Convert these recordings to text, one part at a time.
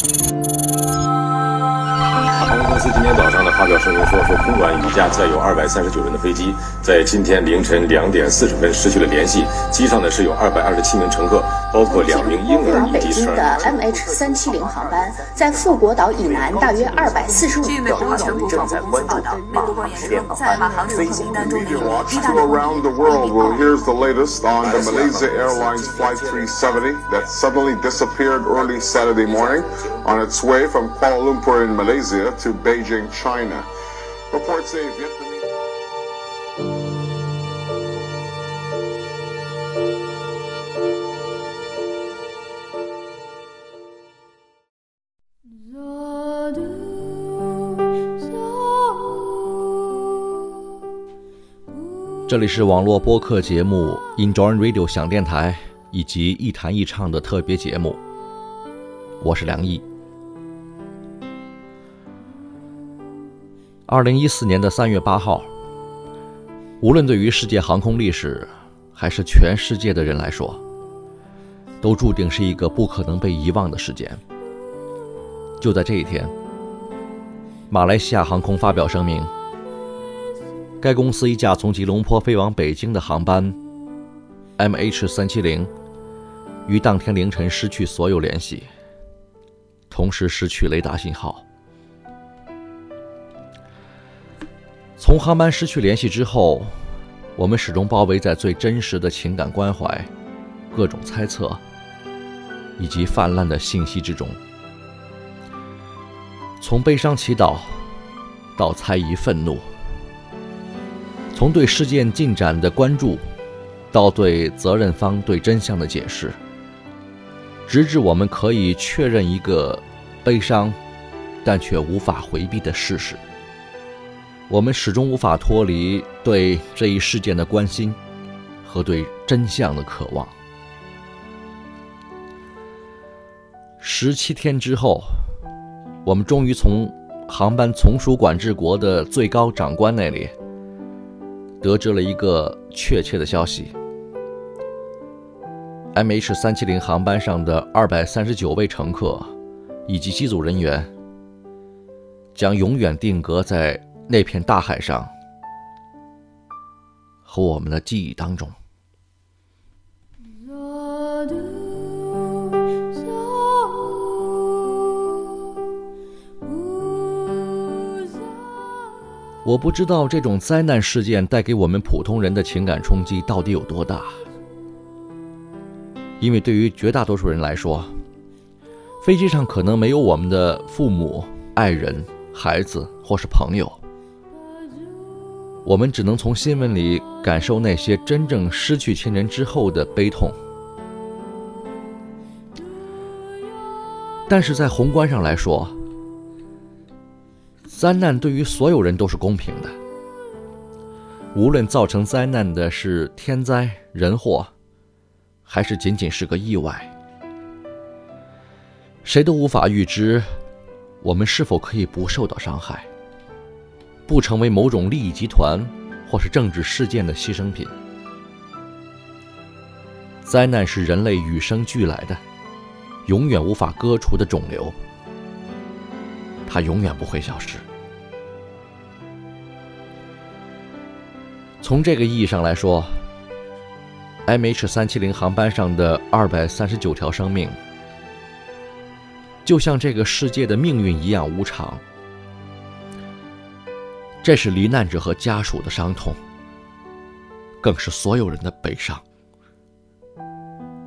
航空公今天早上呢发表声明说，说空管一架载有二百三十九人的飞机，在今天凌晨两点四十分失去了联系。机上呢是有二百二十七名乘客，包括两名婴儿以及十二名。北京的 MH 三七零航班在富国岛以南大约二百四十五据美国全国广播公司报道，美国官员说，在马航乘客名单中的有意大利航空 on the Malaysia Airlines Flight 370 that suddenly disappeared early Saturday morning on its way from Kuala Lumpur in Malaysia to Beijing, China. Reports aviatomy 这里是网络播客节目 Enjoy Radio 响电台以及一弹一唱的特别节目，我是梁毅。二零一四年的三月八号，无论对于世界航空历史，还是全世界的人来说，都注定是一个不可能被遗忘的事件。就在这一天，马来西亚航空发表声明。该公司一架从吉隆坡飞往北京的航班，MH 三七零，于当天凌晨失去所有联系，同时失去雷达信号。从航班失去联系之后，我们始终包围在最真实的情感关怀、各种猜测以及泛滥的信息之中，从悲伤祈祷到猜疑愤怒。从对事件进展的关注，到对责任方对真相的解释，直至我们可以确认一个悲伤但却无法回避的事实，我们始终无法脱离对这一事件的关心和对真相的渴望。十七天之后，我们终于从航班从属管制国的最高长官那里。得知了一个确切的消息：MH 三七零航班上的二百三十九位乘客以及机组人员将永远定格在那片大海上和我们的记忆当中。我不知道这种灾难事件带给我们普通人的情感冲击到底有多大，因为对于绝大多数人来说，飞机上可能没有我们的父母、爱人、孩子或是朋友，我们只能从新闻里感受那些真正失去亲人之后的悲痛。但是在宏观上来说，灾难对于所有人都是公平的，无论造成灾难的是天灾人祸，还是仅仅是个意外，谁都无法预知我们是否可以不受到伤害，不成为某种利益集团或是政治事件的牺牲品。灾难是人类与生俱来的，永远无法割除的肿瘤，它永远不会消失。从这个意义上来说，MH 三七零航班上的二百三十九条生命，就像这个世界的命运一样无常。这是罹难者和家属的伤痛，更是所有人的悲伤，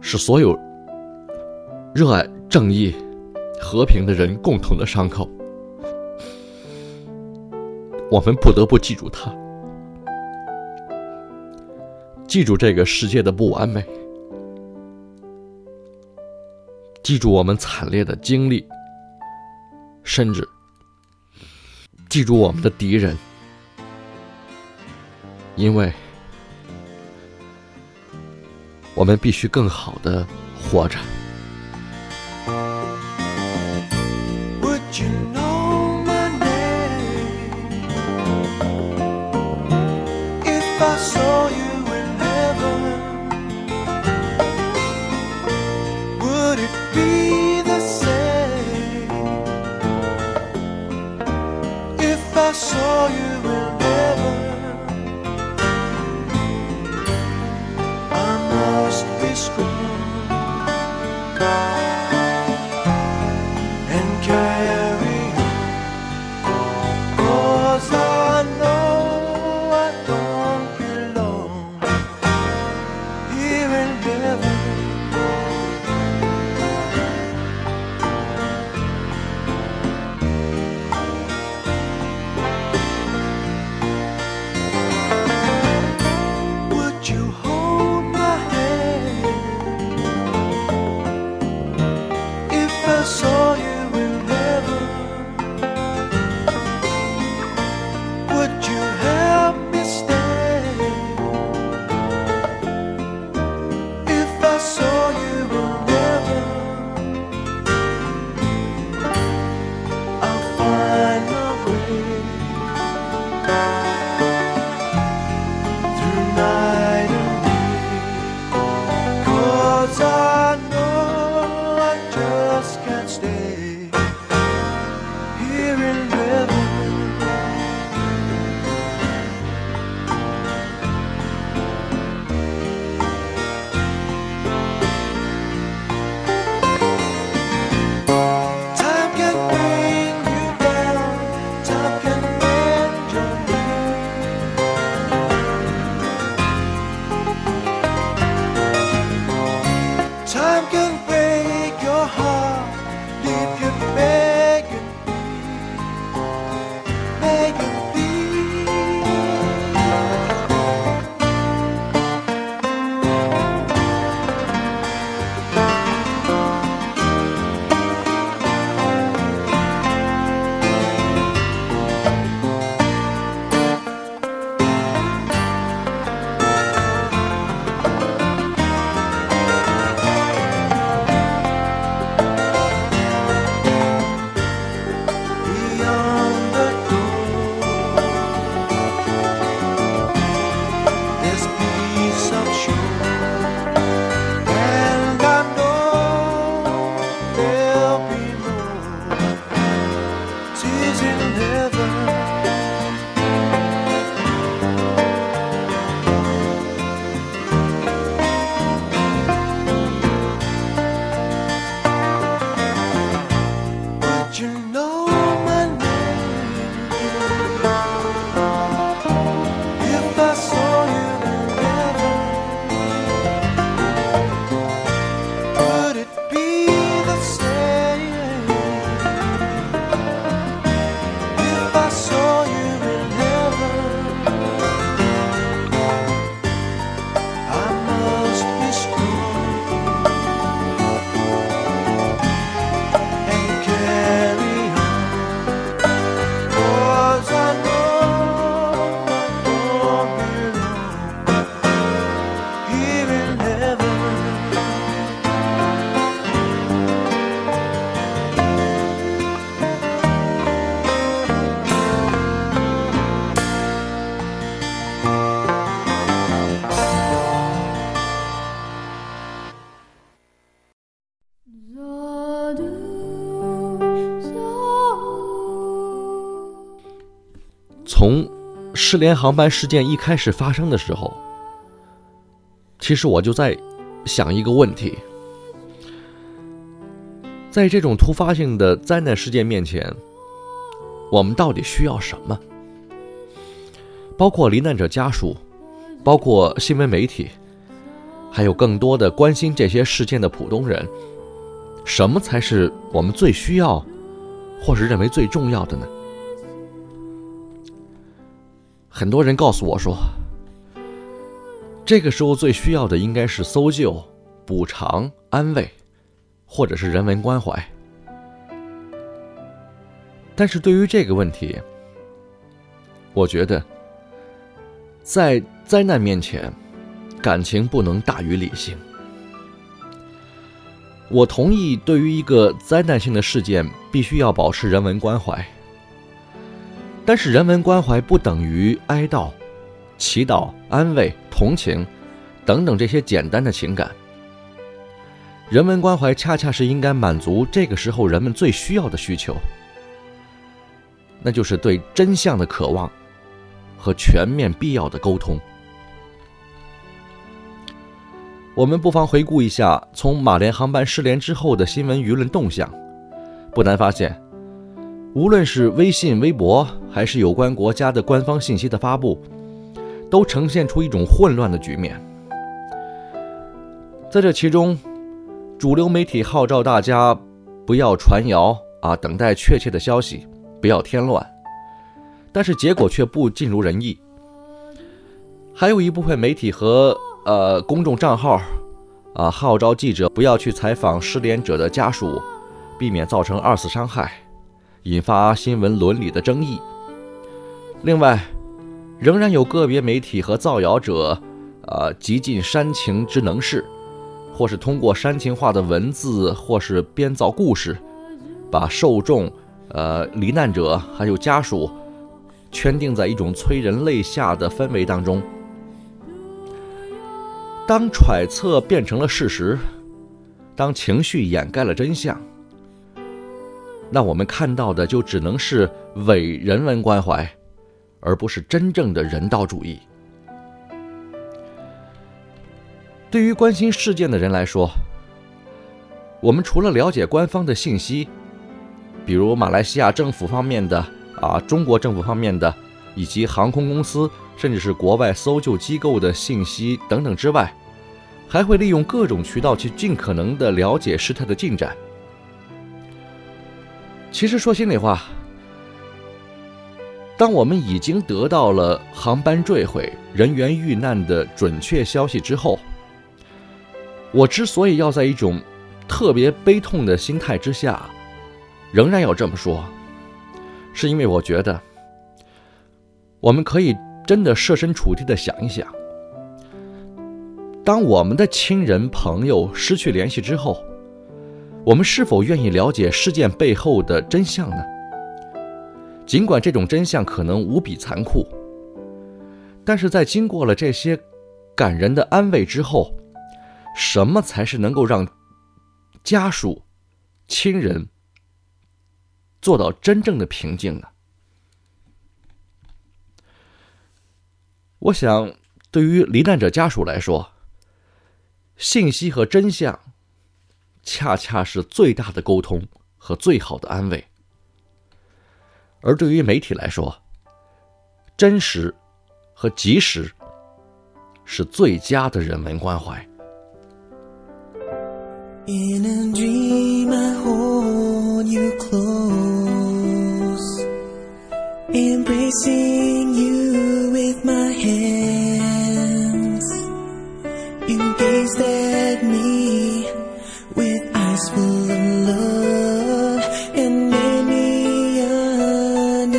是所有热爱正义、和平的人共同的伤口。我们不得不记住它。记住这个世界的不完美，记住我们惨烈的经历，甚至记住我们的敌人，因为我们必须更好的活着。失联航班事件一开始发生的时候，其实我就在想一个问题：在这种突发性的灾难事件面前，我们到底需要什么？包括罹难者家属，包括新闻媒体，还有更多的关心这些事件的普通人，什么才是我们最需要，或是认为最重要的呢？很多人告诉我说，这个时候最需要的应该是搜救、补偿、安慰，或者是人文关怀。但是对于这个问题，我觉得，在灾难面前，感情不能大于理性。我同意，对于一个灾难性的事件，必须要保持人文关怀。但是人文关怀不等于哀悼、祈祷、安慰、同情等等这些简单的情感。人文关怀恰恰是应该满足这个时候人们最需要的需求，那就是对真相的渴望和全面必要的沟通。我们不妨回顾一下从马连航班失联之后的新闻舆论动向，不难发现。无论是微信、微博，还是有关国家的官方信息的发布，都呈现出一种混乱的局面。在这其中，主流媒体号召大家不要传谣啊，等待确切的消息，不要添乱，但是结果却不尽如人意。还有一部分媒体和呃公众账号啊，号召记者不要去采访失联者的家属，避免造成二次伤害，引发新闻伦理的争议。另外，仍然有个别媒体和造谣者，呃，极尽煽情之能事，或是通过煽情化的文字，或是编造故事，把受众、呃罹难者还有家属圈定在一种催人泪下的氛围当中。当揣测变成了事实，当情绪掩盖了真相，那我们看到的就只能是伪人文关怀，而不是真正的人道主义。对于关心事件的人来说，我们除了了解官方的信息，比如马来西亚政府方面的啊，中国政府方面的，以及航空公司。甚至是国外搜救机构的信息等等之外，还会利用各种渠道去尽可能的了解事态的进展。其实说心里话，当我们已经得到了航班坠毁、人员遇难的准确消息之后，我之所以要在一种特别悲痛的心态之下，仍然要这么说，是因为我觉得我们可以。真的设身处地的想一想，当我们的亲人朋友失去联系之后，我们是否愿意了解事件背后的真相呢？尽管这种真相可能无比残酷，但是在经过了这些感人的安慰之后，什么才是能够让家属、亲人做到真正的平静呢？我想，对于罹难者家属来说，信息和真相，恰恰是最大的沟通和最好的安慰；而对于媒体来说，真实和及时，是最佳的人文关怀。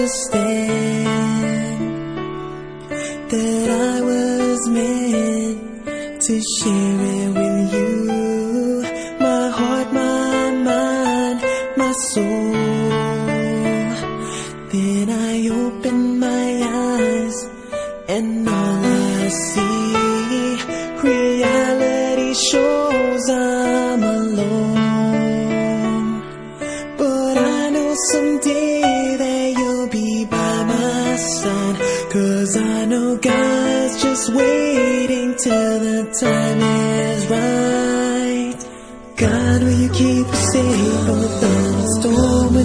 stay.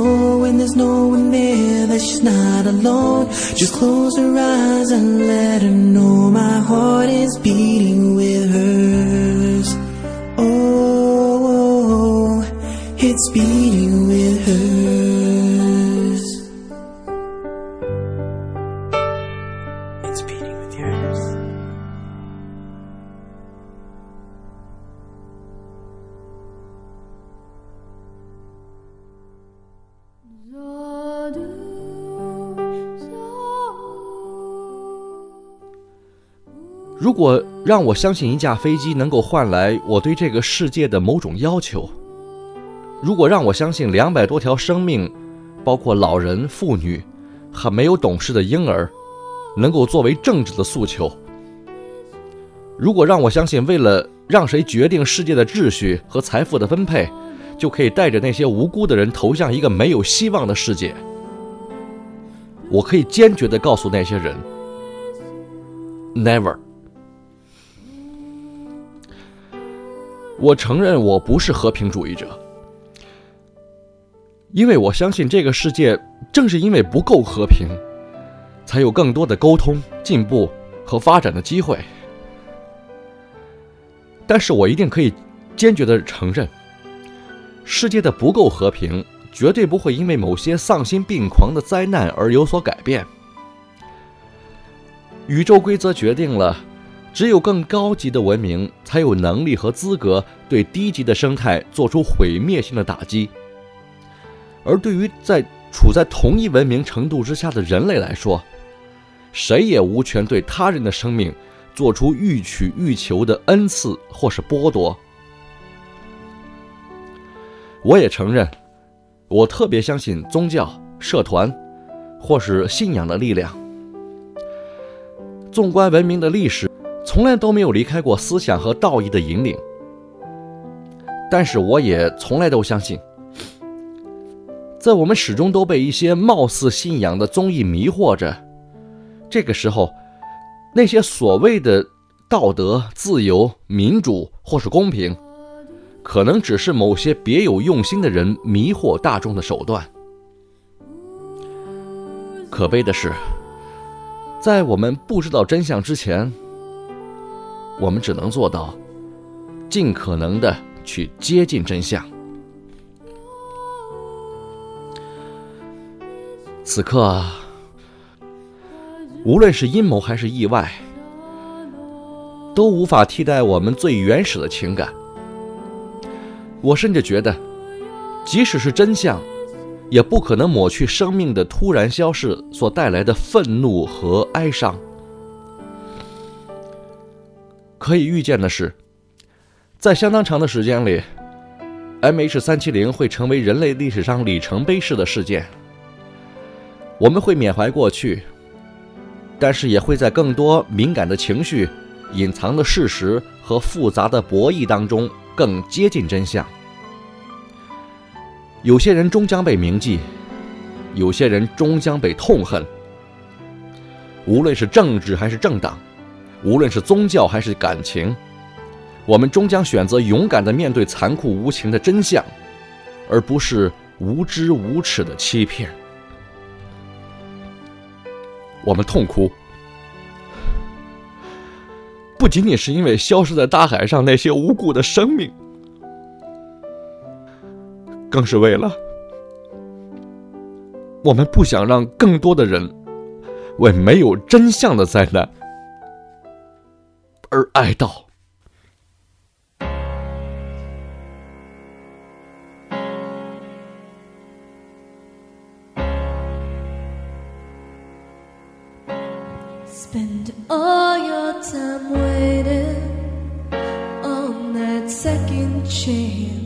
so? When there's no one there, that she's not alone. Just close her eyes and let her know my heart is beating with hers. Oh, oh, oh it's beating with hers. 果让我相信一架飞机能够换来我对这个世界的某种要求，如果让我相信两百多条生命，包括老人、妇女和没有懂事的婴儿，能够作为政治的诉求，如果让我相信为了让谁决定世界的秩序和财富的分配，就可以带着那些无辜的人投向一个没有希望的世界，我可以坚决地告诉那些人：never。我承认我不是和平主义者，因为我相信这个世界正是因为不够和平，才有更多的沟通、进步和发展的机会。但是我一定可以坚决的承认，世界的不够和平绝对不会因为某些丧心病狂的灾难而有所改变。宇宙规则决定了。只有更高级的文明才有能力和资格对低级的生态做出毁灭性的打击，而对于在处在同一文明程度之下的人类来说，谁也无权对他人的生命做出欲取欲求的恩赐或是剥夺。我也承认，我特别相信宗教、社团或是信仰的力量。纵观文明的历史。从来都没有离开过思想和道义的引领，但是我也从来都相信，在我们始终都被一些貌似信仰的综艺迷惑着。这个时候，那些所谓的道德、自由、民主或是公平，可能只是某些别有用心的人迷惑大众的手段。可悲的是，在我们不知道真相之前。我们只能做到，尽可能的去接近真相。此刻，无论是阴谋还是意外，都无法替代我们最原始的情感。我甚至觉得，即使是真相，也不可能抹去生命的突然消逝所带来的愤怒和哀伤。可以预见的是，在相当长的时间里，MH 三七零会成为人类历史上里程碑式的事件。我们会缅怀过去，但是也会在更多敏感的情绪、隐藏的事实和复杂的博弈当中更接近真相。有些人终将被铭记，有些人终将被痛恨。无论是政治还是政党。无论是宗教还是感情，我们终将选择勇敢地面对残酷无情的真相，而不是无知无耻的欺骗。我们痛哭，不仅仅是因为消失在大海上那些无辜的生命，更是为了我们不想让更多的人为没有真相的灾难。而哀悼。Spend all your time waiting on that second chance